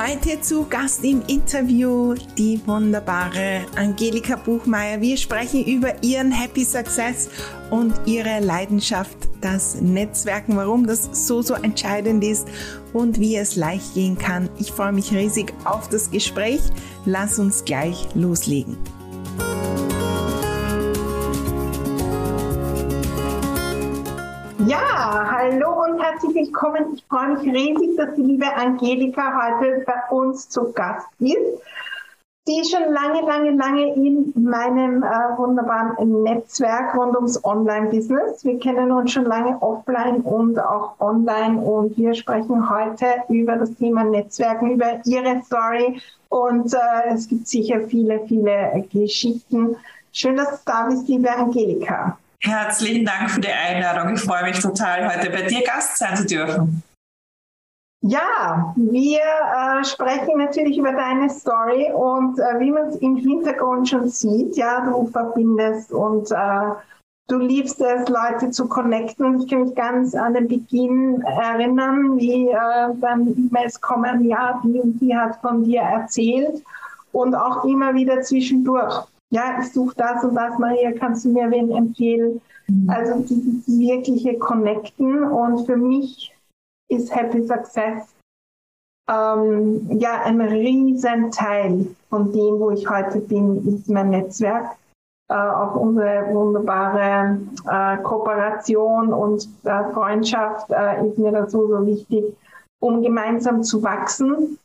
Heute zu Gast im Interview die wunderbare Angelika Buchmeier. Wir sprechen über ihren Happy Success und ihre Leidenschaft, das Netzwerken, warum das so, so entscheidend ist und wie es leicht gehen kann. Ich freue mich riesig auf das Gespräch. Lass uns gleich loslegen. Ja, hallo herzlich willkommen. Ich freue mich riesig, dass die liebe Angelika heute bei uns zu Gast ist. Ist schon lange, lange, lange in meinem äh, wunderbaren Netzwerk rund ums Online-Business. Wir kennen uns schon lange offline und auch online und wir sprechen heute über das Thema Netzwerken, über ihre Story und äh, es gibt sicher viele, viele Geschichten. Schön, dass du da bist, liebe Angelika. Herzlichen Dank für die Einladung. Ich freue mich total, heute bei dir Gast sein zu dürfen. Ja, wir äh, sprechen natürlich über deine Story und äh, wie man es im Hintergrund schon sieht, ja, du verbindest und äh, du liebst es, Leute zu connecten. Ich kann mich ganz an den Beginn erinnern, wie äh, dann E-Mails kommen, ja, die und die hat von dir erzählt und auch immer wieder zwischendurch ja, ich suche das und das, Maria, kannst du mir wen empfehlen? Mhm. Also dieses wirkliche Connecten und für mich ist Happy Success ähm, ja ein riesen Teil von dem, wo ich heute bin, ist mein Netzwerk. Äh, auch unsere wunderbare äh, Kooperation und äh, Freundschaft äh, ist mir da so, so wichtig, um gemeinsam zu wachsen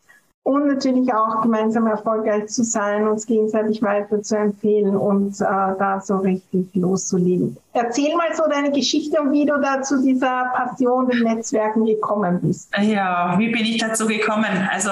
und natürlich auch gemeinsam erfolgreich zu sein, uns gegenseitig weiter zu empfehlen und äh, da so richtig loszulegen. Erzähl mal so deine Geschichte und wie du da zu dieser Passion des Netzwerken gekommen bist. Ja, wie bin ich dazu gekommen? Also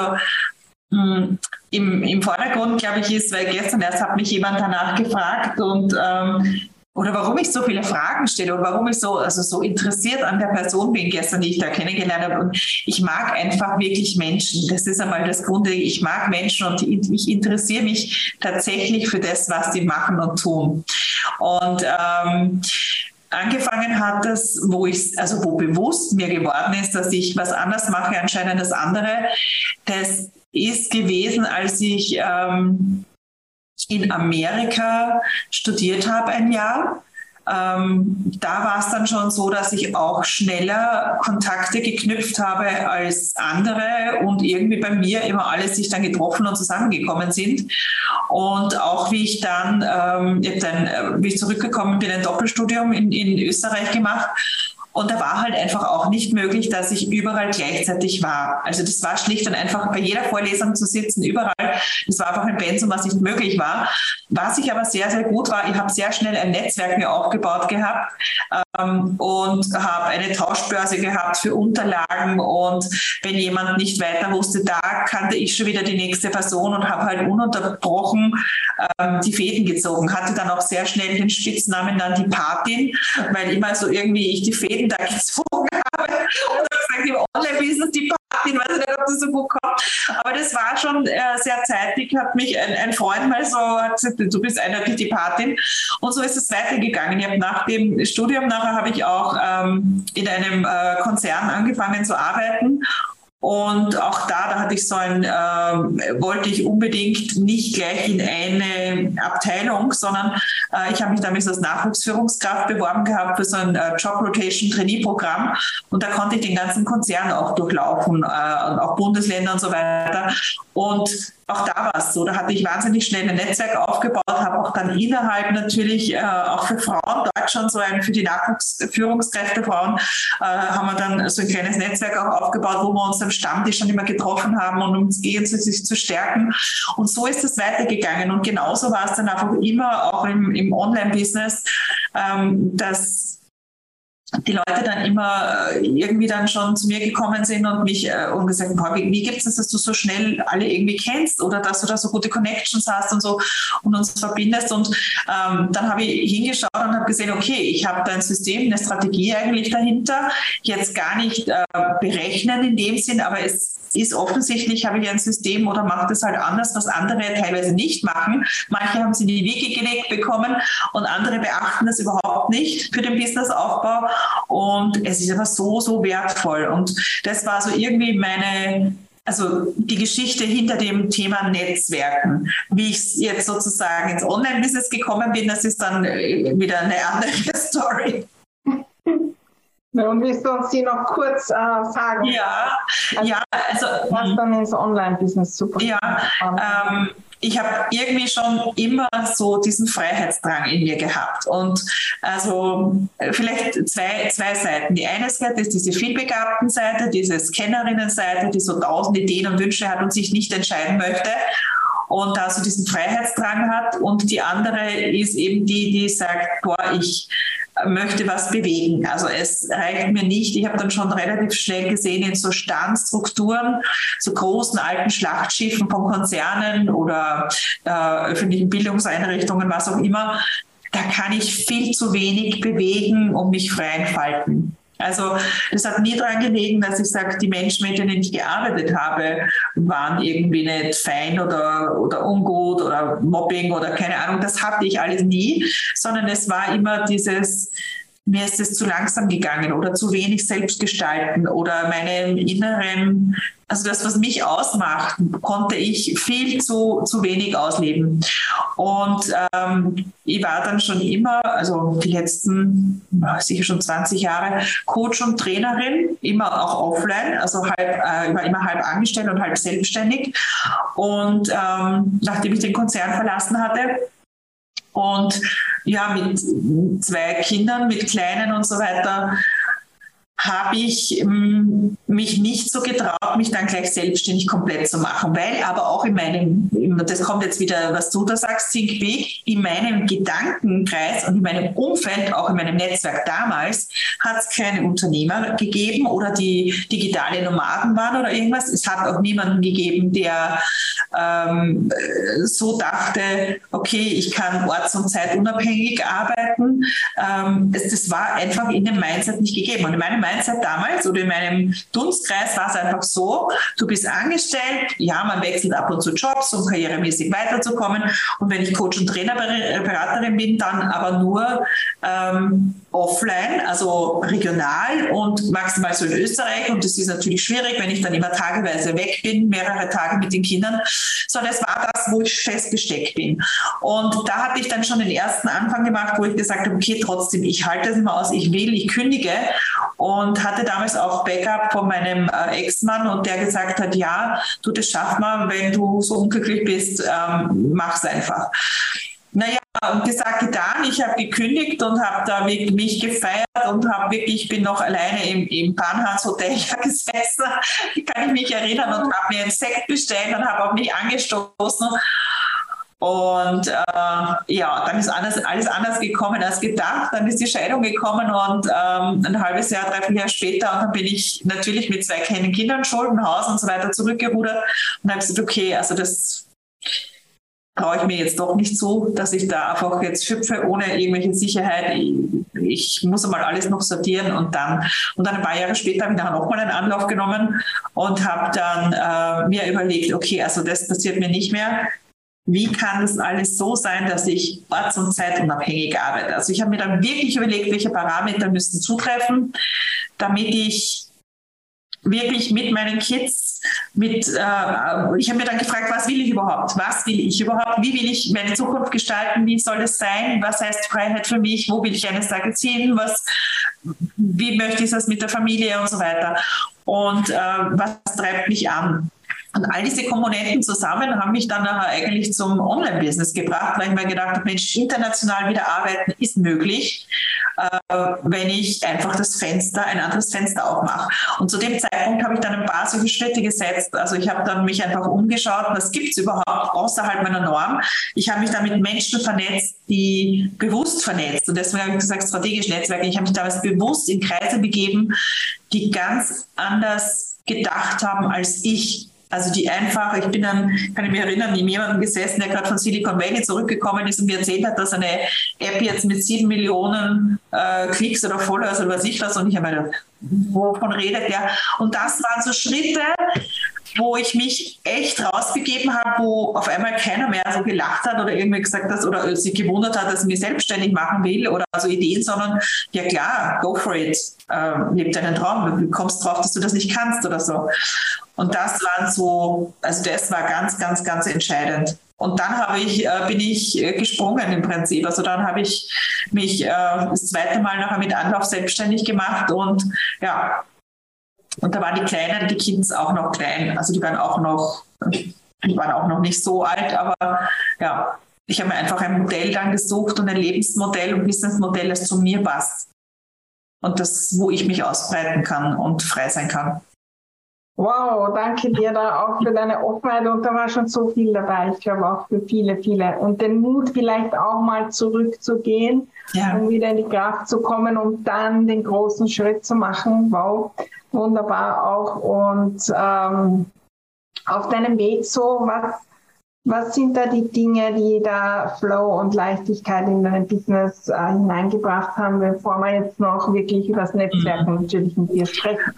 mh, hm, im, im Vordergrund, glaube ich, ist, weil gestern erst hat mich jemand danach gefragt und ähm, oder warum ich so viele Fragen stelle oder warum ich so, also so interessiert an der Person bin gestern, die ich da kennengelernt habe. Und ich mag einfach wirklich Menschen. Das ist einmal das Grunde. Ich mag Menschen und ich interessiere mich tatsächlich für das, was die machen und tun. Und ähm, angefangen hat das, wo ich, also wo bewusst mir geworden ist, dass ich was anders mache anscheinend als andere. Das ist gewesen, als ich ähm, in Amerika studiert habe ein Jahr. Ähm, da war es dann schon so, dass ich auch schneller Kontakte geknüpft habe als andere und irgendwie bei mir immer alle sich dann getroffen und zusammengekommen sind. Und auch wie ich dann, ähm, dann äh, wie ich zurückgekommen bin, ein Doppelstudium in, in Österreich gemacht und da war halt einfach auch nicht möglich, dass ich überall gleichzeitig war. Also das war schlicht und einfach bei jeder Vorlesung zu sitzen, überall. Das war einfach ein Pensum, was nicht möglich war. Was ich aber sehr, sehr gut war, ich habe sehr schnell ein Netzwerk mir aufgebaut gehabt ähm, und habe eine Tauschbörse gehabt für Unterlagen. Und wenn jemand nicht weiter wusste, da kannte ich schon wieder die nächste Person und habe halt ununterbrochen ähm, die Fäden gezogen. Hatte dann auch sehr schnell den Spitznamen dann die Patin, weil immer so irgendwie ich die Fäden jeden Tag gezogen habe. Und dann gesagt, im Online-Business die Party, ich weiß nicht, ob das so gut kommt. Aber das war schon äh, sehr zeitig, hat mich ein, ein Freund mal so gesagt, du bist eindeutig die Patin. Und so ist es weitergegangen. Ich habe nach dem Studium nachher habe ich auch ähm, in einem äh, Konzern angefangen zu arbeiten und auch da, da hatte ich so ein, äh, wollte ich unbedingt nicht gleich in eine Abteilung, sondern äh, ich habe mich damals als Nachwuchsführungskraft beworben gehabt für so ein äh, Job Rotation Trainee Programm und da konnte ich den ganzen Konzern auch durchlaufen, äh, auch Bundesländer und so weiter. Und auch da war es so, da hatte ich wahnsinnig schnell ein Netzwerk aufgebaut, habe auch dann innerhalb natürlich äh, auch für Frauen dort schon so ein, für die Nachwuchsführungskräfte Frauen, äh, haben wir dann so ein kleines Netzwerk auch aufgebaut, wo wir uns am Stammtisch schon immer getroffen haben und uns gegenseitig zu stärken. Und so ist es weitergegangen. Und genauso war es dann einfach immer auch im, im Online-Business, ähm, dass die Leute dann immer äh, irgendwie dann schon zu mir gekommen sind und mich äh, und gesagt haben, wie, wie gibt es das, dass du so schnell alle irgendwie kennst oder dass du da so gute Connections hast und so und uns verbindest. Und ähm, dann habe ich hingeschaut und habe gesehen, okay, ich habe da ein System, eine Strategie eigentlich dahinter, jetzt gar nicht äh, berechnen in dem Sinn, aber es ist offensichtlich, habe ich ein System oder macht es halt anders, was andere teilweise nicht machen. Manche haben sie in die Wiege gelegt bekommen und andere beachten das überhaupt nicht für den Businessaufbau. Und es ist aber so, so wertvoll. Und das war so irgendwie meine, also die Geschichte hinter dem Thema Netzwerken. Wie ich jetzt sozusagen ins Online-Business gekommen bin, das ist dann äh, wieder eine andere Story. Und willst du uns die noch kurz äh, sagen? Ja, also, ja, also. Was dann ins Online-Business super. Ja, ähm, ich habe irgendwie schon immer so diesen Freiheitsdrang in mir gehabt. Und also vielleicht zwei, zwei Seiten. Die eine Seite ist diese vielbegabten Seite, diese Scannerinnen-Seite, die so tausend Ideen und Wünsche hat und sich nicht entscheiden möchte und da so diesen Freiheitsdrang hat. Und die andere ist eben die, die sagt, boah, ich möchte was bewegen. Also es reicht mir nicht. Ich habe dann schon relativ schnell gesehen in so Standstrukturen, so großen alten Schlachtschiffen von Konzernen oder äh, öffentlichen Bildungseinrichtungen, was auch immer, da kann ich viel zu wenig bewegen und mich frei entfalten. Also es hat nie daran gelegen, dass ich sage, die Menschen, mit denen ich gearbeitet habe, waren irgendwie nicht fein oder, oder ungut oder Mobbing oder keine Ahnung. Das hatte ich alles nie, sondern es war immer dieses, mir ist es zu langsam gegangen oder zu wenig selbst gestalten oder meine inneren, also das, was mich ausmacht, konnte ich viel zu, zu wenig ausleben. Und ähm, ich war dann schon immer, also die letzten sicher schon 20 Jahre, Coach und Trainerin, immer auch offline, also halb, äh, war immer halb angestellt und halb selbstständig. Und ähm, nachdem ich den Konzern verlassen hatte, und ja, mit zwei Kindern, mit Kleinen und so weiter, habe ich ähm, mich nicht so getraut, mich dann gleich selbstständig komplett zu machen, weil aber auch in meinem, das kommt jetzt wieder, was du da sagst, Big, in meinem Gedankenkreis und in meinem Umfeld, auch in meinem Netzwerk damals, hat es keine Unternehmer gegeben oder die digitale Nomaden waren oder irgendwas. Es hat auch niemanden gegeben, der ähm, so dachte, okay, ich kann orts- und zeitunabhängig arbeiten. Ähm, es, das war einfach in dem Mindset nicht gegeben. Und in meinem Mindset damals oder in meinem Dunstkreis war es einfach so, du bist angestellt, ja, man wechselt ab und zu Jobs, um karrieremäßig weiterzukommen. Und wenn ich Coach und Trainerberaterin bin, dann aber nur ähm, offline, also regional und maximal so in Österreich. Und das ist natürlich schwierig, wenn ich dann immer tageweise weg bin, mehrere Tage mit den Kindern. So, das war das, wo ich festgesteckt bin. Und da hatte ich dann schon den ersten Anfang gemacht, wo ich gesagt habe, okay, trotzdem, ich halte das immer aus, ich will, ich kündige. Und hatte damals auch Backup von meinem äh, Ex-Mann und der gesagt hat, ja, du, das schaff mal, wenn du so unglücklich bist, ähm, mach's einfach. Naja, gesagt, getan. Ich habe gekündigt und habe da wirklich mich gefeiert und habe wirklich, ich bin noch alleine im, im Panhans Hotel gesessen, kann ich mich erinnern, und habe mir einen Sekt bestellt und habe auf mich angestoßen. Und äh, ja, dann ist alles, alles anders gekommen als gedacht. Dann ist die Scheidung gekommen und ähm, ein halbes Jahr, dreiviertel Jahr später, und dann bin ich natürlich mit zwei kleinen Kindern, Schulden, Haus und so weiter zurückgerudert und habe gesagt, okay, also das traue ich mir jetzt doch nicht zu, dass ich da einfach jetzt schöpfe ohne irgendwelche Sicherheit. Ich, ich muss einmal alles noch sortieren und dann und dann ein paar Jahre später habe ich nachher nochmal einen Anlauf genommen und habe dann äh, mir überlegt, okay, also das passiert mir nicht mehr. Wie kann das alles so sein, dass ich orts- und zeitunabhängig arbeite? Also ich habe mir dann wirklich überlegt, welche Parameter müssten zutreffen, damit ich wirklich mit meinen Kids, mit, äh, ich habe mir dann gefragt, was will ich überhaupt? Was will ich überhaupt? Wie will ich meine Zukunft gestalten? Wie soll es sein? Was heißt Freiheit für mich? Wo will ich eines Tages hin? Was, wie möchte ich das mit der Familie und so weiter? Und äh, was treibt mich an? Und all diese Komponenten zusammen haben mich dann nachher eigentlich zum Online-Business gebracht, weil ich mir gedacht habe, Mensch, international wieder arbeiten ist möglich, äh, wenn ich einfach das Fenster, ein anderes Fenster aufmache. Und zu dem Zeitpunkt habe ich dann ein paar solche Schritte gesetzt. Also ich habe dann mich einfach umgeschaut, was gibt es überhaupt außerhalb meiner Norm. Ich habe mich dann mit Menschen vernetzt, die bewusst vernetzt. Und deswegen habe ich gesagt, strategisch Netzwerke. Ich habe mich damals bewusst in Kreise begeben, die ganz anders gedacht haben als ich also die einfach, ich bin dann, kann ich mich erinnern, neben jemandem gesessen, der gerade von Silicon Valley zurückgekommen ist und mir erzählt hat, dass eine App jetzt mit sieben Millionen äh, Klicks oder Followers oder was ich was und ich habe mir wovon redet der? Und das waren so Schritte, wo ich mich echt rausbegeben habe, wo auf einmal keiner mehr so gelacht hat oder irgendwie gesagt hat oder sich gewundert hat, dass ich mich selbstständig machen will oder so Ideen, sondern ja klar, go for it, äh, leb deinen Traum, du kommst drauf, dass du das nicht kannst oder so. Und das waren so, also das war ganz, ganz, ganz entscheidend. Und dann habe ich, äh, bin ich äh, gesprungen im Prinzip. Also dann habe ich mich äh, das zweite Mal nachher mit Anlauf selbstständig gemacht und ja, und da waren die Kleinen, die Kids auch noch klein. Also die waren auch noch, die waren auch noch nicht so alt, aber ja, ich habe mir einfach ein Modell dann gesucht und ein Lebensmodell und Businessmodell, das zu mir passt. Und das, wo ich mich ausbreiten kann und frei sein kann. Wow, danke dir da auch für deine Offenheit und da war schon so viel dabei. Ich glaube auch für viele, viele. Und den Mut vielleicht auch mal zurückzugehen ja. und wieder in die Kraft zu kommen und dann den großen Schritt zu machen. Wow, wunderbar auch. Und ähm, auf deinem Weg so, was, was sind da die Dinge, die da Flow und Leichtigkeit in dein Business äh, hineingebracht haben, bevor wir jetzt noch wirklich über das Netzwerk mhm. natürlich mit dir sprechen?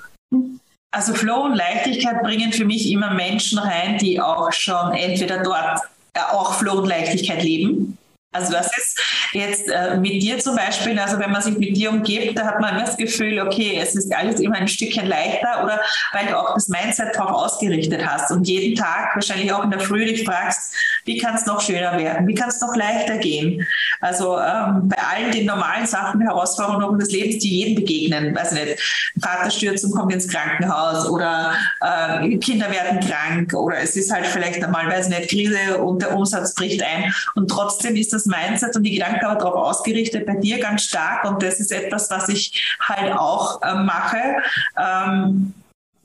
Also Flow und Leichtigkeit bringen für mich immer Menschen rein, die auch schon entweder dort äh, auch Flow und Leichtigkeit leben also das ist jetzt äh, mit dir zum Beispiel, also wenn man sich mit dir umgibt, da hat man immer das Gefühl, okay, es ist alles immer ein Stückchen leichter oder weil du auch das Mindset darauf ausgerichtet hast und jeden Tag wahrscheinlich auch in der Früh dich fragst, wie kann es noch schöner werden, wie kann es noch leichter gehen. Also ähm, bei allen den normalen Sachen, Herausforderungen des Lebens, die jedem begegnen, weiß nicht, Vater stürzt und kommt ins Krankenhaus oder äh, Kinder werden krank oder es ist halt vielleicht einmal, weiß nicht, Krise und der Umsatz bricht ein und trotzdem ist das das Mindset und die Gedanken aber darauf ausgerichtet, bei dir ganz stark. Und das ist etwas, was ich halt auch äh, mache. Ähm,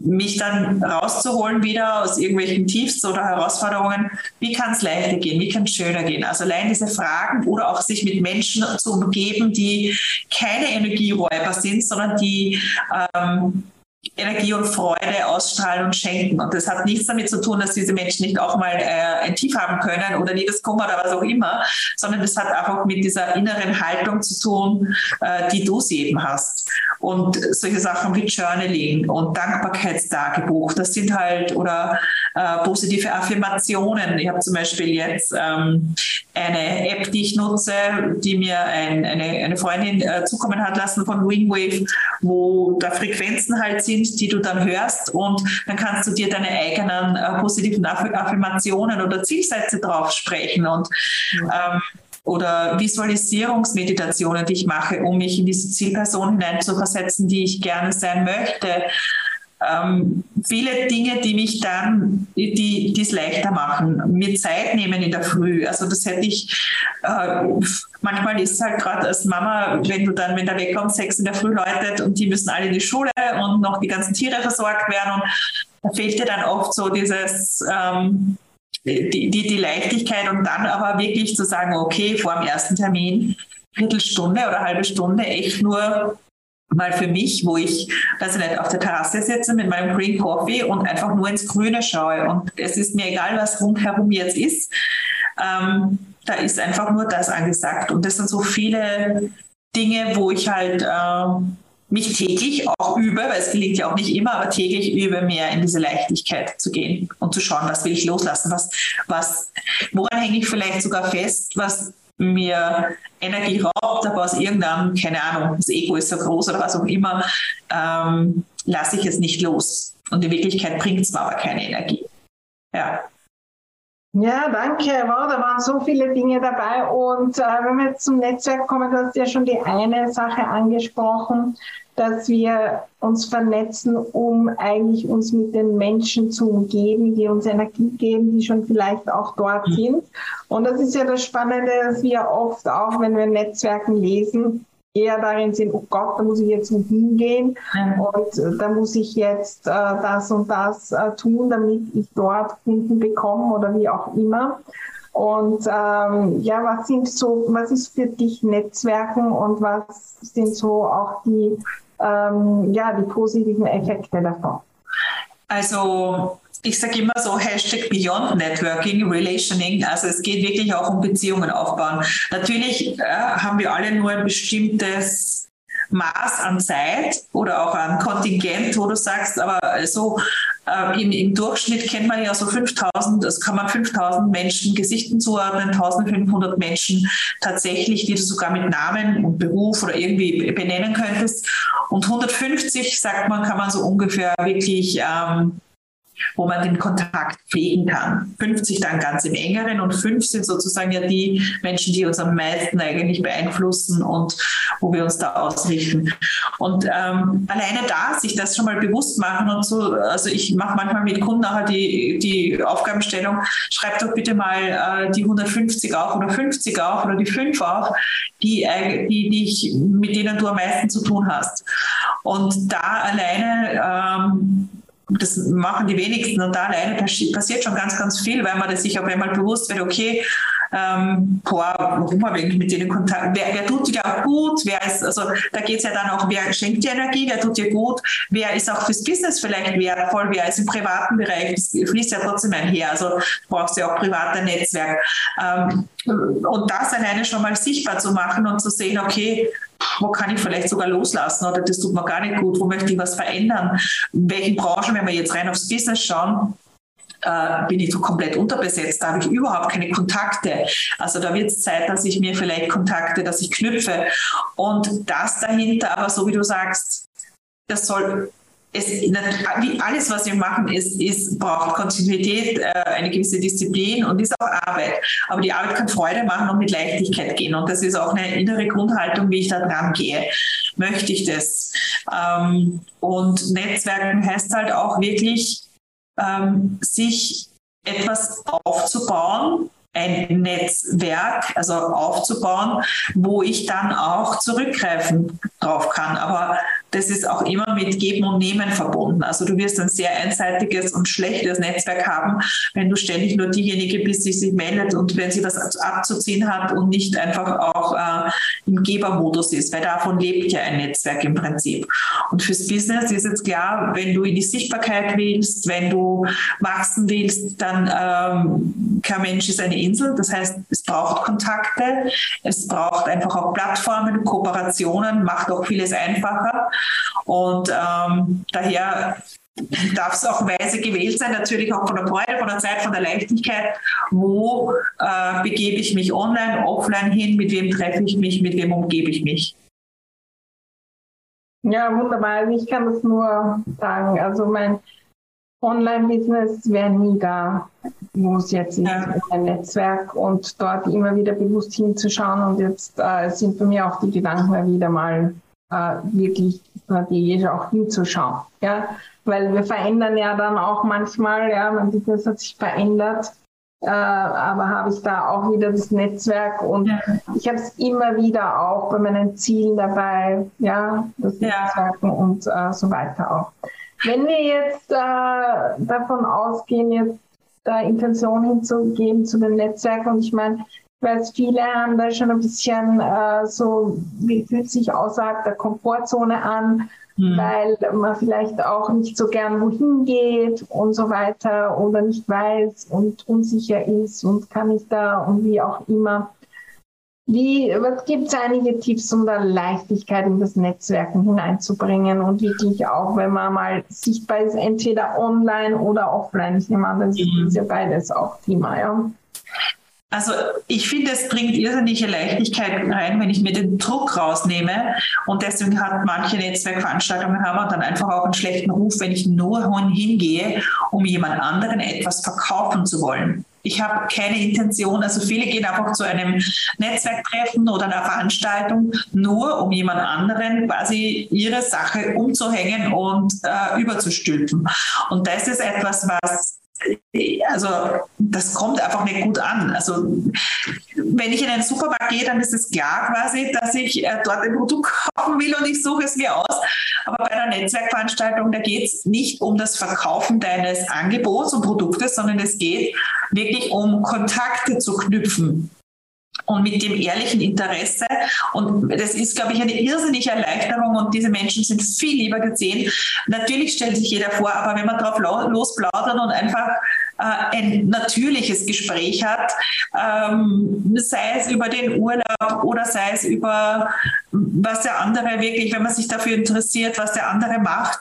mich dann rauszuholen wieder aus irgendwelchen Tiefs oder Herausforderungen, wie kann es leichter gehen, wie kann es schöner gehen. Also allein diese Fragen oder auch sich mit Menschen zu umgeben, die keine Energieräuber sind, sondern die ähm, Energie und Freude ausstrahlen und schenken. Und das hat nichts damit zu tun, dass diese Menschen nicht auch mal äh, ein Tief haben können oder Liebeskummer oder was auch immer, sondern das hat einfach mit dieser inneren Haltung zu tun, äh, die du sie eben hast. Und solche Sachen wie Journaling und Dankbarkeitstagebuch, das sind halt, oder äh, positive Affirmationen. Ich habe zum Beispiel jetzt ähm, eine App, die ich nutze, die mir ein, eine, eine Freundin äh, zukommen hat lassen von Wingwave, wo da Frequenzen halt sind, die du dann hörst und dann kannst du dir deine eigenen äh, positiven Affirmationen oder Zielsätze drauf sprechen und ähm, oder Visualisierungsmeditationen, die ich mache, um mich in diese Zielperson hineinzuversetzen, die ich gerne sein möchte. Ähm, viele Dinge, die mich dann, die es leichter machen, mir Zeit nehmen in der Früh. Also das hätte ich, äh, manchmal ist es halt gerade als Mama, wenn du dann, wenn der Wecker um sechs in der Früh läutet und die müssen alle in die Schule und noch die ganzen Tiere versorgt werden und da fehlt dir dann oft so dieses, ähm, die, die, die Leichtigkeit und dann aber wirklich zu sagen, okay, vor dem ersten Termin, Viertelstunde oder halbe Stunde echt nur mal für mich, wo ich, weiß ich nicht, auf der Terrasse sitze mit meinem Green Coffee und einfach nur ins Grüne schaue. Und es ist mir egal, was rundherum jetzt ist. Ähm, da ist einfach nur das angesagt. Und das sind so viele Dinge, wo ich halt äh, mich täglich auch übe, weil es gelingt ja auch nicht immer, aber täglich übe, mehr in diese Leichtigkeit zu gehen und zu schauen, was will ich loslassen, was, was, woran hänge ich vielleicht sogar fest, was mir Energie raubt, aber aus irgendeinem, keine Ahnung, das Ego ist so groß oder was auch immer, ähm, lasse ich es nicht los. Und in Wirklichkeit bringt es mir aber keine Energie. Ja. Ja, danke. Wow, da waren so viele Dinge dabei. Und äh, wenn wir jetzt zum Netzwerk kommen, du hast ja schon die eine Sache angesprochen, dass wir uns vernetzen, um eigentlich uns mit den Menschen zu umgeben, die uns Energie geben, die schon vielleicht auch dort mhm. sind. Und das ist ja das Spannende, dass wir oft auch, wenn wir Netzwerken lesen, eher darin sind, oh Gott, da muss ich jetzt hingehen mhm. und da muss ich jetzt äh, das und das äh, tun, damit ich dort Kunden bekomme oder wie auch immer. Und ähm, ja, was sind so, was ist für dich Netzwerken und was sind so auch die, ähm, ja, die positiven Effekte davon? Also ich sage immer so Hashtag Beyond Networking, Relationing. Also es geht wirklich auch um Beziehungen aufbauen. Natürlich äh, haben wir alle nur ein bestimmtes Maß an Zeit oder auch an Kontingent, wo du sagst, aber so äh, im, im, Durchschnitt kennt man ja so 5000, das kann man 5000 Menschen Gesichten zuordnen, 1500 Menschen tatsächlich, die du sogar mit Namen und Beruf oder irgendwie benennen könntest. Und 150, sagt man, kann man so ungefähr wirklich ähm, wo man den Kontakt pflegen kann. 50 dann ganz im engeren und fünf sind sozusagen ja die Menschen, die uns am meisten eigentlich beeinflussen und wo wir uns da ausrichten. Und ähm, alleine da sich das schon mal bewusst machen und so, also ich mache manchmal mit Kunden nachher die, die Aufgabenstellung, schreib doch bitte mal äh, die 150 auf oder 50 auf oder die 5 auf, die, äh, die, die ich, mit denen du am meisten zu tun hast. Und da alleine ähm, das machen die wenigsten und da alleine passiert schon ganz, ganz viel, weil man sich auf einmal bewusst wird, okay, ähm, boah, warum habe ich mit denen Kontakt? Wer, wer tut dir auch gut? Wer ist, also da geht es ja dann auch, wer schenkt dir Energie, wer tut dir gut, wer ist auch fürs Business vielleicht wertvoll, wer ist im privaten Bereich, das fließt ja trotzdem einher, also du brauchst ja auch private Netzwerk. Ähm, und das alleine schon mal sichtbar zu machen und zu sehen, okay, wo kann ich vielleicht sogar loslassen oder das tut mir gar nicht gut, wo möchte ich was verändern, in welchen Branchen, wenn wir jetzt rein aufs Business schauen, äh, bin ich so komplett unterbesetzt, da habe ich überhaupt keine Kontakte. Also da wird es Zeit, dass ich mir vielleicht Kontakte, dass ich knüpfe. Und das dahinter, aber so wie du sagst, das soll es, wie alles, was wir machen, ist, ist, braucht Kontinuität, äh, eine gewisse Disziplin und ist auch Arbeit. Aber die Arbeit kann Freude machen und mit Leichtigkeit gehen. Und das ist auch eine innere Grundhaltung, wie ich da dran gehe. Möchte ich das? Ähm, und Netzwerken heißt halt auch wirklich, ähm, sich etwas aufzubauen, ein Netzwerk, also aufzubauen, wo ich dann auch zurückgreifen drauf kann. Aber das ist auch immer mit Geben und Nehmen verbunden. Also du wirst ein sehr einseitiges und schlechtes Netzwerk haben, wenn du ständig nur diejenige bist, die sich meldet und wenn sie was abzuziehen hat und nicht einfach auch äh, im Gebermodus ist, weil davon lebt ja ein Netzwerk im Prinzip. Und fürs Business ist jetzt klar, wenn du in die Sichtbarkeit willst, wenn du wachsen willst, dann ähm, kein Mensch ist eine Insel. Das heißt, es braucht Kontakte, es braucht einfach auch Plattformen, Kooperationen, macht auch vieles einfacher. Und ähm, daher darf es auch weise gewählt sein, natürlich auch von der Freude, von der Zeit, von der Leichtigkeit. Wo äh, begebe ich mich online, offline hin? Mit wem treffe ich mich? Mit wem umgebe ich mich? Ja, wunderbar. Also ich kann das nur sagen. Also mein Online-Business wäre nie da, wo es jetzt ist, ja. ein Netzwerk und dort immer wieder bewusst hinzuschauen. Und jetzt äh, sind bei mir auch die Gedanken wieder mal äh, wirklich strategisch auch hinzuschauen. Ja? Weil wir verändern ja dann auch manchmal, ja, mein Business hat sich verändert, äh, aber habe ich da auch wieder das Netzwerk und ja. ich habe es immer wieder auch bei meinen Zielen dabei, ja, das ja. Netzwerken und äh, so weiter auch. Wenn wir jetzt äh, davon ausgehen, jetzt da Intention hinzugeben zu den Netzwerken und ich meine, ich weiß, viele haben da schon ein bisschen äh, so, wie fühlt sich außerhalb der Komfortzone an, mhm. weil man vielleicht auch nicht so gern wohin geht und so weiter oder nicht weiß und unsicher ist und kann ich da und wie auch immer. Wie, was gibt es einige Tipps, um da Leichtigkeit in das Netzwerken hineinzubringen und wirklich auch, wenn man mal sichtbar ist, entweder online oder offline. Ich nehme an, das mhm. ist ja beides auch Thema, ja. Also ich finde, es bringt irrsinnige Leichtigkeit rein, wenn ich mir den Druck rausnehme. Und deswegen hat manche Netzwerkveranstaltungen haben dann einfach auch einen schlechten Ruf, wenn ich nur hingehe, um jemand anderen etwas verkaufen zu wollen. Ich habe keine Intention, also viele gehen einfach zu einem Netzwerktreffen oder einer Veranstaltung, nur um jemand anderen quasi ihre Sache umzuhängen und äh, überzustülpen. Und das ist etwas, was also das kommt einfach nicht gut an. Also wenn ich in einen Supermarkt gehe, dann ist es klar quasi, dass ich äh, dort ein Produkt kaufen will und ich suche es mir aus. Aber bei einer Netzwerkveranstaltung, da geht es nicht um das Verkaufen deines Angebots und Produktes, sondern es geht wirklich um Kontakte zu knüpfen und mit dem ehrlichen Interesse. Und das ist, glaube ich, eine irrsinnige Erleichterung und diese Menschen sind viel lieber gesehen. Natürlich stellt sich jeder vor, aber wenn man drauf losplaudern und einfach äh, ein natürliches Gespräch hat, ähm, sei es über den Urlaub oder sei es über was der andere wirklich, wenn man sich dafür interessiert, was der andere macht,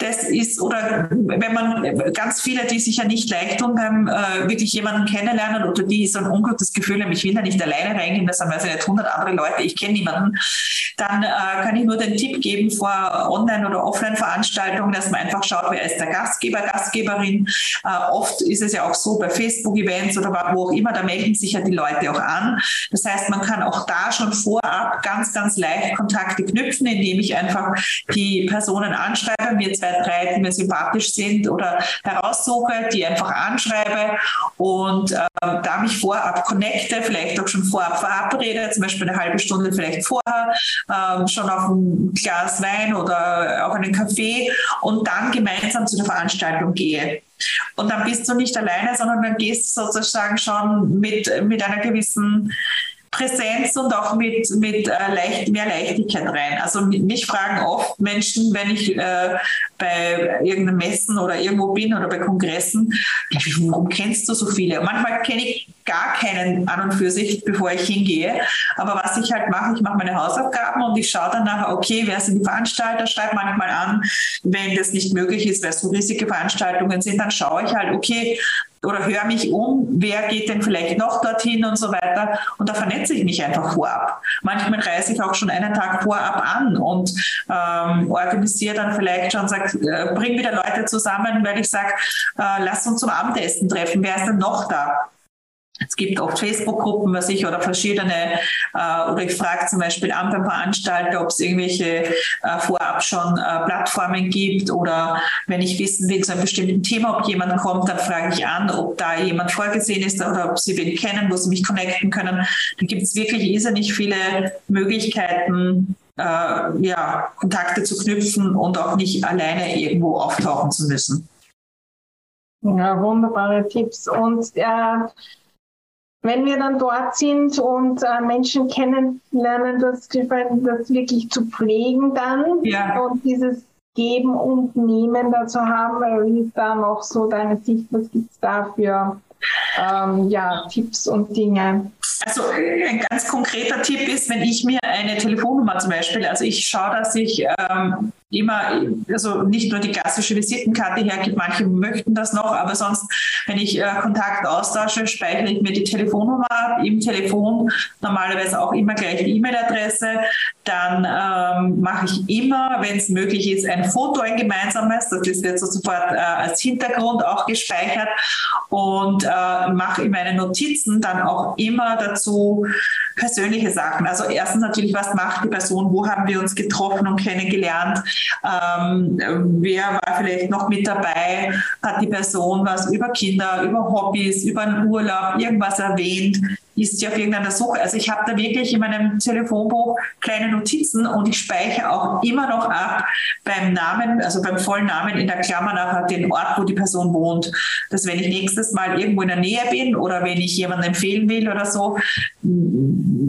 das ist, oder wenn man ganz viele, die sich ja nicht leicht tun beim äh, wirklich jemanden kennenlernen oder die so ein ungutes Gefühl haben, ich will da nicht alleine reingehen, das haben also nicht 100 andere Leute, ich kenne niemanden, dann äh, kann ich nur den Tipp geben vor Online- oder Offline-Veranstaltungen, dass man einfach schaut, wer ist der Gastgeber, Gastgeberin. Äh, oft ist es ja auch so bei Facebook-Events oder wo auch immer, da melden sich ja die Leute auch an. Das heißt, man kann auch da schon vorab ganz, ganz leicht Kontakte knüpfen, indem ich einfach die Personen anschreibe, mir zwei zwei, drei, die mir sympathisch sind oder heraussuche, die einfach anschreibe und äh, da mich vorab connecte, vielleicht auch schon vorab verabrede, zum Beispiel eine halbe Stunde vielleicht vorher, äh, schon auf ein Glas Wein oder auf einen Kaffee und dann gemeinsam zu der Veranstaltung gehe. Und dann bist du nicht alleine, sondern dann gehst du sozusagen schon mit, mit einer gewissen Präsenz und auch mit, mit äh, leicht, mehr Leichtigkeit rein. Also mich fragen oft Menschen, wenn ich äh, bei irgendeinem Messen oder irgendwo bin oder bei Kongressen, warum kennst du so viele? Manchmal kenne ich gar keinen an und für sich, bevor ich hingehe. Aber was ich halt mache, ich mache meine Hausaufgaben und ich schaue dann nachher, okay, wer sind die Veranstalter, schreibe manchmal an, wenn das nicht möglich ist, weil es so riesige Veranstaltungen sind, dann schaue ich halt, okay, oder höre mich um, wer geht denn vielleicht noch dorthin und so weiter. Und da vernetze ich mich einfach vorab. Manchmal reise ich auch schon einen Tag vorab an und ähm, organisiere dann vielleicht schon, sag, äh, bring wieder Leute zusammen, weil ich sage, äh, lass uns zum Abendessen treffen. Wer ist denn noch da? Es gibt oft Facebook-Gruppen, was ich, oder verschiedene, äh, oder ich frage zum Beispiel an beim Veranstalter, ob es irgendwelche äh, vorab schon äh, Plattformen gibt oder wenn ich wissen will zu einem bestimmten Thema, ob jemand kommt, dann frage ich an, ob da jemand vorgesehen ist oder ob sie wen kennen, wo sie mich connecten können. Da gibt es wirklich irrsinnig viele Möglichkeiten, äh, ja, Kontakte zu knüpfen und auch nicht alleine irgendwo auftauchen zu müssen. Ja, wunderbare Tipps. Und äh, wenn wir dann dort sind und äh, Menschen kennenlernen, das, das wirklich zu pflegen dann ja. und dieses Geben und Nehmen dazu haben, wie ist da noch so deine Sicht, was gibt es da für ähm, ja, Tipps und Dinge? Also ein ganz konkreter Tipp ist, wenn ich mir eine Telefonnummer zum Beispiel, also ich schaue, dass ich ähm, immer, also nicht nur die klassische Visitenkarte hergibt, manche möchten das noch, aber sonst, wenn ich äh, Kontakt austausche, speichere ich mir die Telefonnummer ab, im Telefon normalerweise auch immer gleich die E-Mail-Adresse, dann ähm, mache ich immer, wenn es möglich ist, ein Foto, ein gemeinsames, das ist jetzt sofort äh, als Hintergrund auch gespeichert. Und äh, mache in meinen Notizen dann auch immer dazu persönliche Sachen. Also erstens natürlich, was macht die Person, wo haben wir uns getroffen und kennengelernt, ähm, wer war vielleicht noch mit dabei, hat die Person was über Kinder, über Hobbys, über einen Urlaub, irgendwas erwähnt, ist sie auf irgendeiner Suche. Also ich habe da wirklich in meinem Telefonbuch kleine Notizen und ich speichere auch immer noch ab beim Namen, also beim vollen Namen in der Klammer nachher den Ort, wo die Person wohnt. Dass wenn ich nächstes Mal irgendwo in der Nähe bin oder wenn ich jemanden empfehlen will oder so,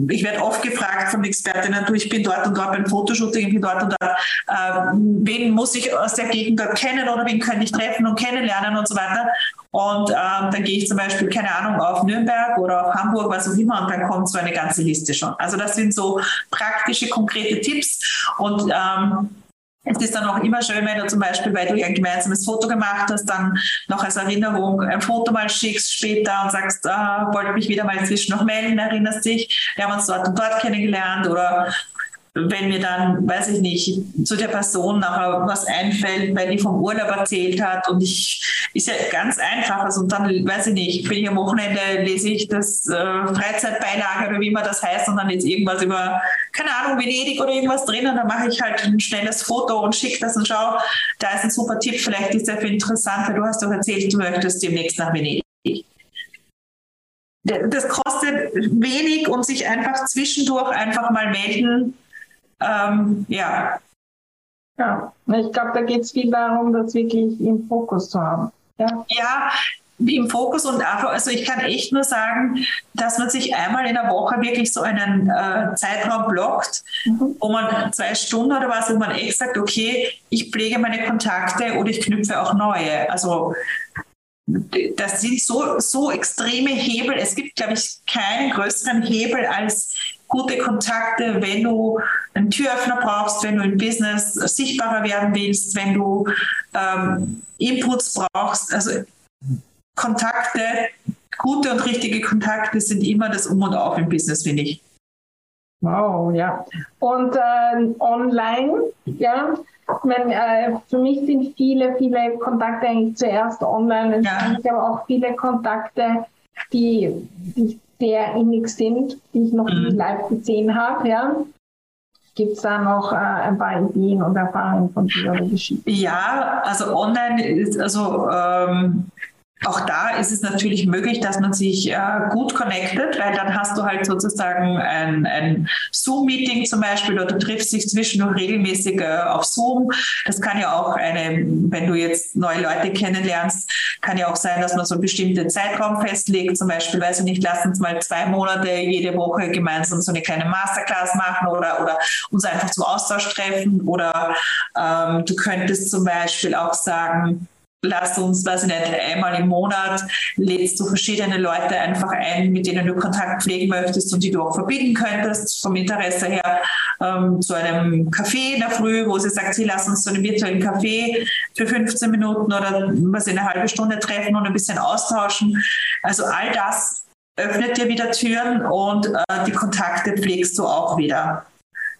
ich werde oft gefragt von Expertinnen, du, ich bin dort und dort beim Fotoshooting, ich bin dort und dort, äh, wen muss ich aus der Gegend dort kennen oder wen könnte ich treffen und kennenlernen und so weiter. Und ähm, dann gehe ich zum Beispiel, keine Ahnung, auf Nürnberg oder auf Hamburg, was auch immer, und dann kommt so eine ganze Liste schon. Also das sind so praktische, konkrete Tipps. Und ähm, es ist dann auch immer schön, wenn du zum Beispiel, weil du ein gemeinsames Foto gemacht hast, dann noch als Erinnerung ein Foto mal schickst später und sagst, ah, wollte mich wieder mal inzwischen noch melden, erinnerst dich, wir haben uns dort und dort kennengelernt oder wenn mir dann, weiß ich nicht, zu der Person nachher was einfällt, weil die vom Urlaub erzählt hat und ich, ist ja ganz einfach. Also und dann, weiß ich nicht, bin ich am Wochenende, lese ich das äh, Freizeitbeilage oder wie man das heißt und dann ist irgendwas über, keine Ahnung, Venedig oder irgendwas drin und dann mache ich halt ein schnelles Foto und schicke das und schau, da ist ein super Tipp, vielleicht ist der für interessant, weil du hast doch erzählt, du möchtest demnächst nach Venedig das kostet wenig und sich einfach zwischendurch einfach mal melden ähm, ja. Ja, ich glaube, da geht es viel darum, das wirklich im Fokus zu haben. Ja, ja im Fokus und einfach, also ich kann echt nur sagen, dass man sich einmal in der Woche wirklich so einen äh, Zeitraum blockt, mhm. wo man zwei Stunden oder was, wo man echt sagt, okay, ich pflege meine Kontakte oder ich knüpfe auch neue. Also das sind so, so extreme Hebel. Es gibt, glaube ich, keinen größeren Hebel als gute Kontakte, wenn du einen Türöffner brauchst, wenn du im Business sichtbarer werden willst, wenn du ähm, Inputs brauchst. Also Kontakte, gute und richtige Kontakte sind immer das Um und Auf im Business, finde ich. Wow, ja. Und äh, online, ja, ich meine, äh, für mich sind viele, viele Kontakte eigentlich zuerst online. Ja. gibt aber auch viele Kontakte, die, die sehr innig sind, die ich noch mhm. nie live gesehen habe. Ja. Gibt es da noch äh, ein paar Ideen und Erfahrungen von dir oder Geschichten? Ja, also online ist, also ähm, auch da ist es natürlich möglich, dass man sich äh, gut connectet, weil dann hast du halt sozusagen ein, ein Zoom-Meeting zum Beispiel oder du triffst dich zwischendurch regelmäßig äh, auf Zoom. Das kann ja auch eine, wenn du jetzt neue Leute kennenlernst, kann ja auch sein, dass man so einen bestimmten Zeitraum festlegt. Zum Beispiel, weiß ich nicht, lass uns mal zwei Monate jede Woche gemeinsam so eine kleine Masterclass machen oder, oder uns einfach zum Austausch treffen. Oder ähm, du könntest zum Beispiel auch sagen, lasst uns, weiß ich nicht, einmal im Monat lädst du verschiedene Leute einfach ein, mit denen du Kontakt pflegen möchtest und die du auch verbinden könntest, vom Interesse her, ähm, zu einem Café in der Früh, wo sie sagt, sie lassen uns zu einem virtuellen Café für 15 Minuten oder was eine halbe Stunde treffen und ein bisschen austauschen. Also all das öffnet dir wieder Türen und äh, die Kontakte pflegst du auch wieder.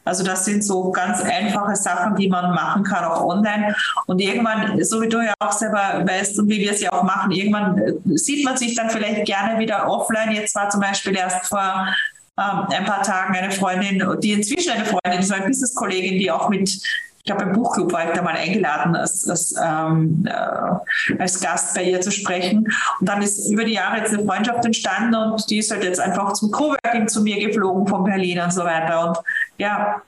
Also das sind so ganz einfache Sachen, die man machen kann, auch online. Und irgendwann, so wie du ja auch selber weißt und wie wir es ja auch machen, irgendwann äh, sieht man sich dann vielleicht gerne wieder offline. Jetzt war zum Beispiel erst vor ähm, ein paar Tagen eine Freundin, die inzwischen eine Freundin ist, eine Business-Kollegin, die auch mit ich glaube, im Buchclub war ich da mal eingeladen, als, als, ähm, äh, als Gast bei ihr zu sprechen. Und dann ist über die Jahre jetzt eine Freundschaft entstanden und die ist halt jetzt einfach zum Coworking zu mir geflogen von Berlin und so weiter. Und ja,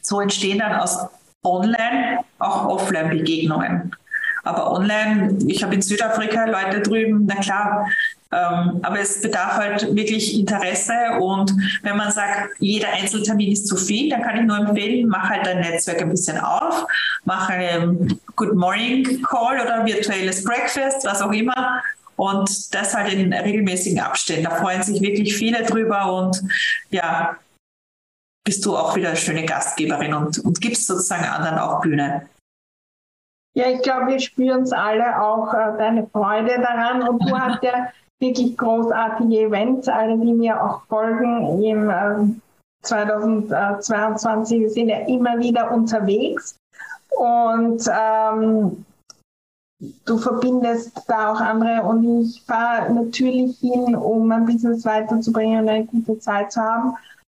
so entstehen dann aus Online auch Offline-Begegnungen. Aber online, ich habe in Südafrika Leute drüben, na klar, ähm, aber es bedarf halt wirklich Interesse und wenn man sagt, jeder Einzeltermin ist zu viel, dann kann ich nur empfehlen, mach halt dein Netzwerk ein bisschen auf, mach einen Good Morning Call oder virtuelles Breakfast, was auch immer und das halt in regelmäßigen Abständen. Da freuen sich wirklich viele drüber und ja, bist du auch wieder eine schöne Gastgeberin und, und gibst sozusagen anderen auch Bühne. Ja, ich glaube, wir spüren es alle auch äh, deine Freude daran und du hast ja wirklich großartige Events. Alle, die mir auch folgen im äh, 2022 sind ja immer wieder unterwegs. Und ähm, du verbindest da auch andere und ich fahre natürlich hin, um mein Business weiterzubringen und eine gute Zeit zu haben,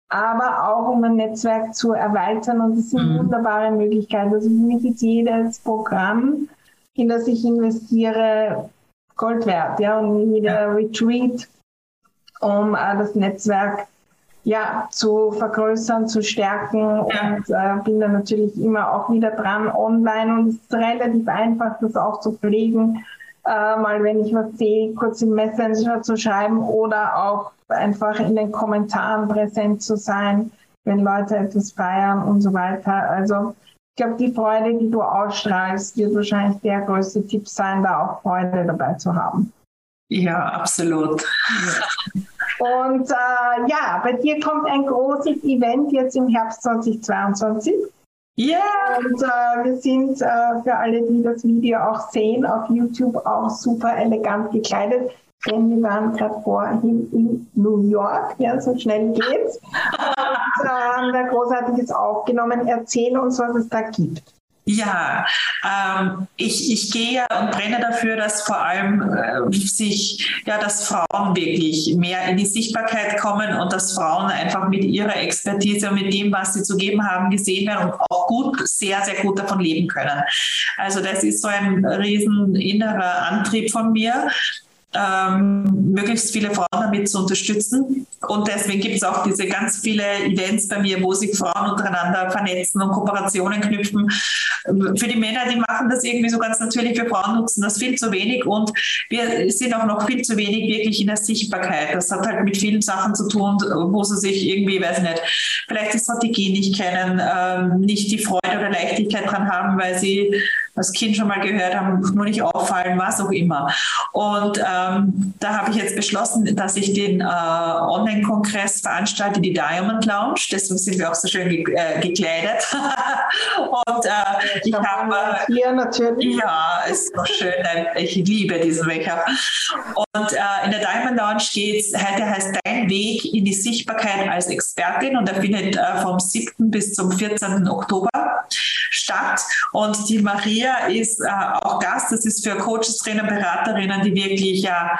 aber auch um ein Netzwerk zu erweitern und das sind mhm. wunderbare Möglichkeiten. Also für mich ist jedes Programm, in das ich investiere, Gold wert, ja, und jeder. Retreat, um äh, das Netzwerk ja, zu vergrößern, zu stärken und äh, bin dann natürlich immer auch wieder dran online und es ist relativ einfach, das auch zu pflegen, äh, mal wenn ich was sehe, kurz im Messenger zu schreiben oder auch einfach in den Kommentaren präsent zu sein, wenn Leute etwas feiern und so weiter. Also glaube, die Freude, die du ausstrahlst, wird wahrscheinlich der größte Tipp sein, da auch Freude dabei zu haben. Ja, absolut. Und äh, ja, bei dir kommt ein großes Event jetzt im Herbst 2022. Ja! Yeah. Und äh, wir sind äh, für alle, die das Video auch sehen, auf YouTube auch super elegant gekleidet. denn wir waren gerade vorhin in New York, ja, so schnell geht's. Und äh, haben da Großartiges aufgenommen. Erzähl uns, was es da gibt. Ja, ähm, ich, ich gehe und brenne dafür, dass vor allem äh, sich, ja, dass Frauen wirklich mehr in die Sichtbarkeit kommen und dass Frauen einfach mit ihrer Expertise und mit dem, was sie zu geben haben, gesehen werden und auch gut, sehr, sehr gut davon leben können. Also das ist so ein riesen innerer Antrieb von mir, ähm, möglichst viele Frauen damit zu unterstützen. Und deswegen gibt es auch diese ganz viele Events bei mir, wo sich Frauen untereinander vernetzen und Kooperationen knüpfen. Für die Männer, die machen das irgendwie so ganz natürlich, wir Frauen nutzen das viel zu wenig und wir sind auch noch viel zu wenig wirklich in der Sichtbarkeit. Das hat halt mit vielen Sachen zu tun, wo sie sich irgendwie, weiß nicht, vielleicht die Strategie nicht kennen, ähm, nicht die Freude oder Leichtigkeit dran haben, weil sie als Kind schon mal gehört haben, nur nicht auffallen, was auch immer. Und ähm, da habe ich jetzt beschlossen, dass ich den äh, Online-Kongress veranstalte, die Diamond Lounge. Deswegen sind wir auch so schön ge äh, gekleidet. und äh, ich habe hier natürlich. Ja, ist doch schön. Ich liebe diesen Wecker. Und äh, in der Diamond Lounge geht es, heute heißt Dein Weg in die Sichtbarkeit als Expertin und der findet äh, vom 7. bis zum 14. Oktober statt. Und die Maria ist äh, auch Gast. Das ist für Coaches, Trainer, Beraterinnen, die wirklich ja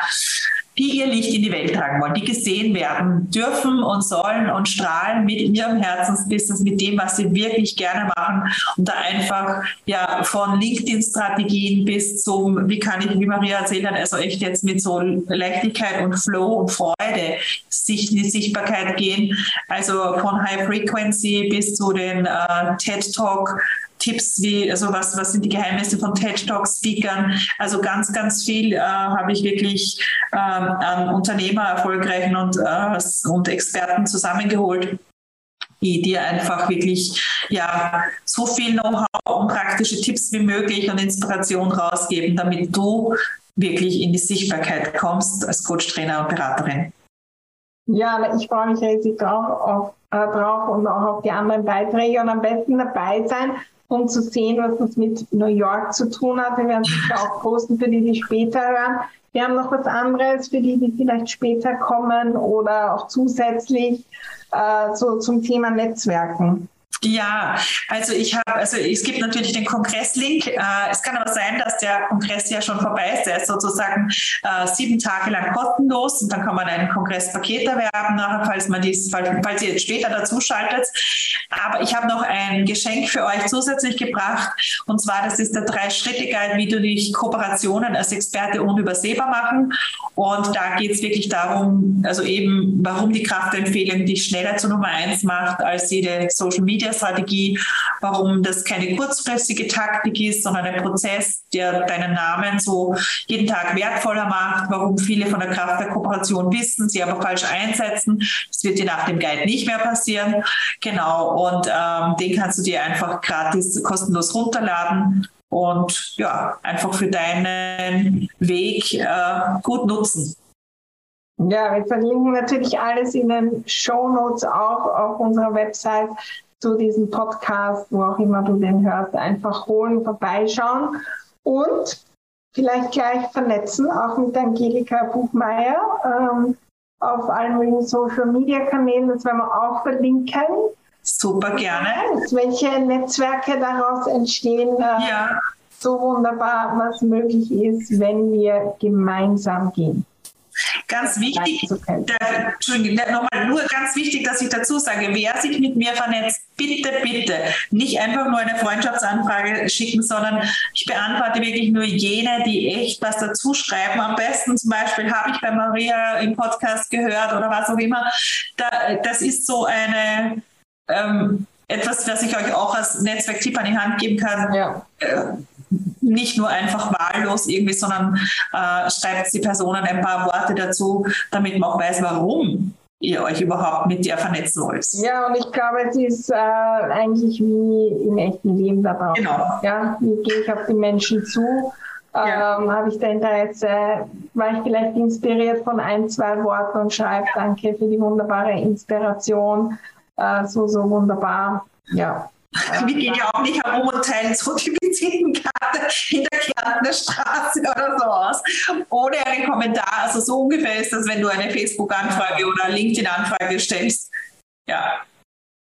die ihr Licht in die Welt tragen wollen, die gesehen werden dürfen und sollen und strahlen mit ihrem Herzensbusiness, mit dem, was sie wirklich gerne machen und da einfach ja von LinkedIn-Strategien bis zum, wie kann ich, wie Maria erzählt hat, also echt jetzt mit so Leichtigkeit und Flow und Freude sich in die Sichtbarkeit gehen, also von High Frequency bis zu den äh, TED Talk Tipps wie, also was, was sind die Geheimnisse von TED Talk Speakern. Also ganz, ganz viel äh, habe ich wirklich ähm, an Unternehmer, erfolgreichen und, äh, und Experten zusammengeholt die dir einfach wirklich ja so viel Know-how und praktische Tipps wie möglich und Inspiration rausgeben, damit du wirklich in die Sichtbarkeit kommst als Coach, Trainer und Beraterin. Ja, ich freue mich riesig drauf, auf, äh, drauf und auch auf die anderen Beiträge und am besten dabei sein um zu sehen, was das mit New York zu tun hat. Wir werden es auch posten für die, die später hören. Wir haben noch was anderes für die, die vielleicht später kommen oder auch zusätzlich äh, so zum Thema Netzwerken. Ja, also ich habe, also es gibt natürlich den Kongresslink. Äh, es kann aber sein, dass der Kongress ja schon vorbei ist. Der ist sozusagen äh, sieben Tage lang kostenlos und dann kann man ein Kongresspaket erwerben, nachher, falls man dies, falls, ihr jetzt später dazu schaltet. Aber ich habe noch ein Geschenk für euch zusätzlich gebracht und zwar das ist der Drei-Schritte-Guide, wie du dich Kooperationen als Experte unübersehbar machen. Und da geht es wirklich darum, also eben, warum die Kraftempfehlung dich schneller zur Nummer eins macht als jede Social Media Media-Strategie, warum das keine kurzfristige Taktik ist, sondern ein Prozess, der deinen Namen so jeden Tag wertvoller macht, warum viele von der Kraft der Kooperation wissen, sie aber falsch einsetzen. Das wird dir nach dem Guide nicht mehr passieren. Genau, und ähm, den kannst du dir einfach gratis, kostenlos runterladen und ja, einfach für deinen Weg äh, gut nutzen. Ja, wir verlinken natürlich alles in den Show Notes auch auf unserer Website zu diesem Podcast, wo auch immer du den hörst, einfach holen, vorbeischauen und vielleicht gleich vernetzen, auch mit Angelika Buchmeier ähm, auf allen möglichen Social Media Kanälen. Das werden wir auch verlinken. Super gerne. Welche Netzwerke daraus entstehen. Äh, ja. So wunderbar, was möglich ist, wenn wir gemeinsam gehen. Ganz wichtig, der, Entschuldigung, nochmal nur ganz wichtig, dass ich dazu sage, wer sich mit mir vernetzt, bitte, bitte nicht einfach nur eine Freundschaftsanfrage schicken, sondern ich beantworte wirklich nur jene, die echt was dazu schreiben. Am besten zum Beispiel habe ich bei Maria im Podcast gehört oder was auch immer. Da, das ist so eine ähm, etwas, was ich euch auch als Netzwerktipp an die Hand geben kann. Ja. Äh, nicht nur einfach wahllos irgendwie, sondern äh, schreibt die Personen ein paar Worte dazu, damit man auch weiß, warum ihr euch überhaupt mit der vernetzen wollt. Ja, und ich glaube, es ist äh, eigentlich wie im echten Leben da drauf. Genau. Ja, wie gehe ich auf die Menschen zu? Ja. Ähm, Habe ich da Interesse? War ich vielleicht inspiriert von ein, zwei Worten und schreibe Danke für die wunderbare Inspiration. Äh, so, so wunderbar. Ja. Wir gehen ja auch nicht herum und teilen so die Visitenkarte in der Kärntner Straße oder so aus, ohne einen Kommentar. Also so ungefähr ist das, wenn du eine Facebook-Anfrage oder LinkedIn-Anfrage stellst. Ja.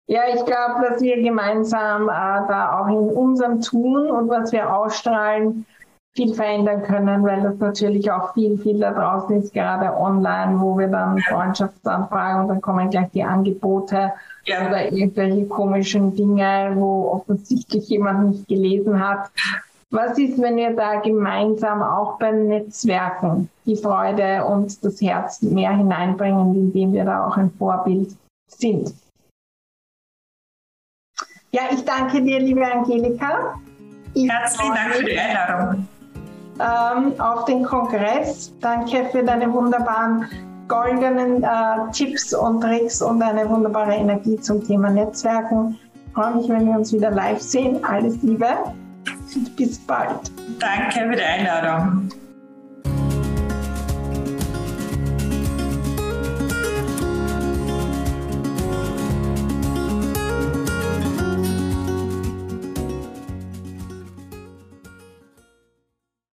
Ja, ich glaube, dass wir gemeinsam äh, da auch in unserem Tun und was wir ausstrahlen, viel verändern können, weil das natürlich auch viel, viel da draußen ist, gerade online, wo wir dann Freundschaftsanfragen und dann kommen gleich die Angebote ja. oder irgendwelche komischen Dinge, wo offensichtlich jemand nicht gelesen hat. Was ist, wenn wir da gemeinsam auch beim Netzwerken die Freude und das Herz mehr hineinbringen, indem wir da auch ein Vorbild sind? Ja, ich danke dir, liebe Angelika. Ich Herzlichen Dank für die Einladung. Ähm, auf den Kongress. Danke für deine wunderbaren goldenen äh, Tipps und Tricks und eine wunderbare Energie zum Thema Netzwerken. Ich freue mich, wenn wir uns wieder live sehen. Alles Liebe und bis bald. Danke für die Einladung.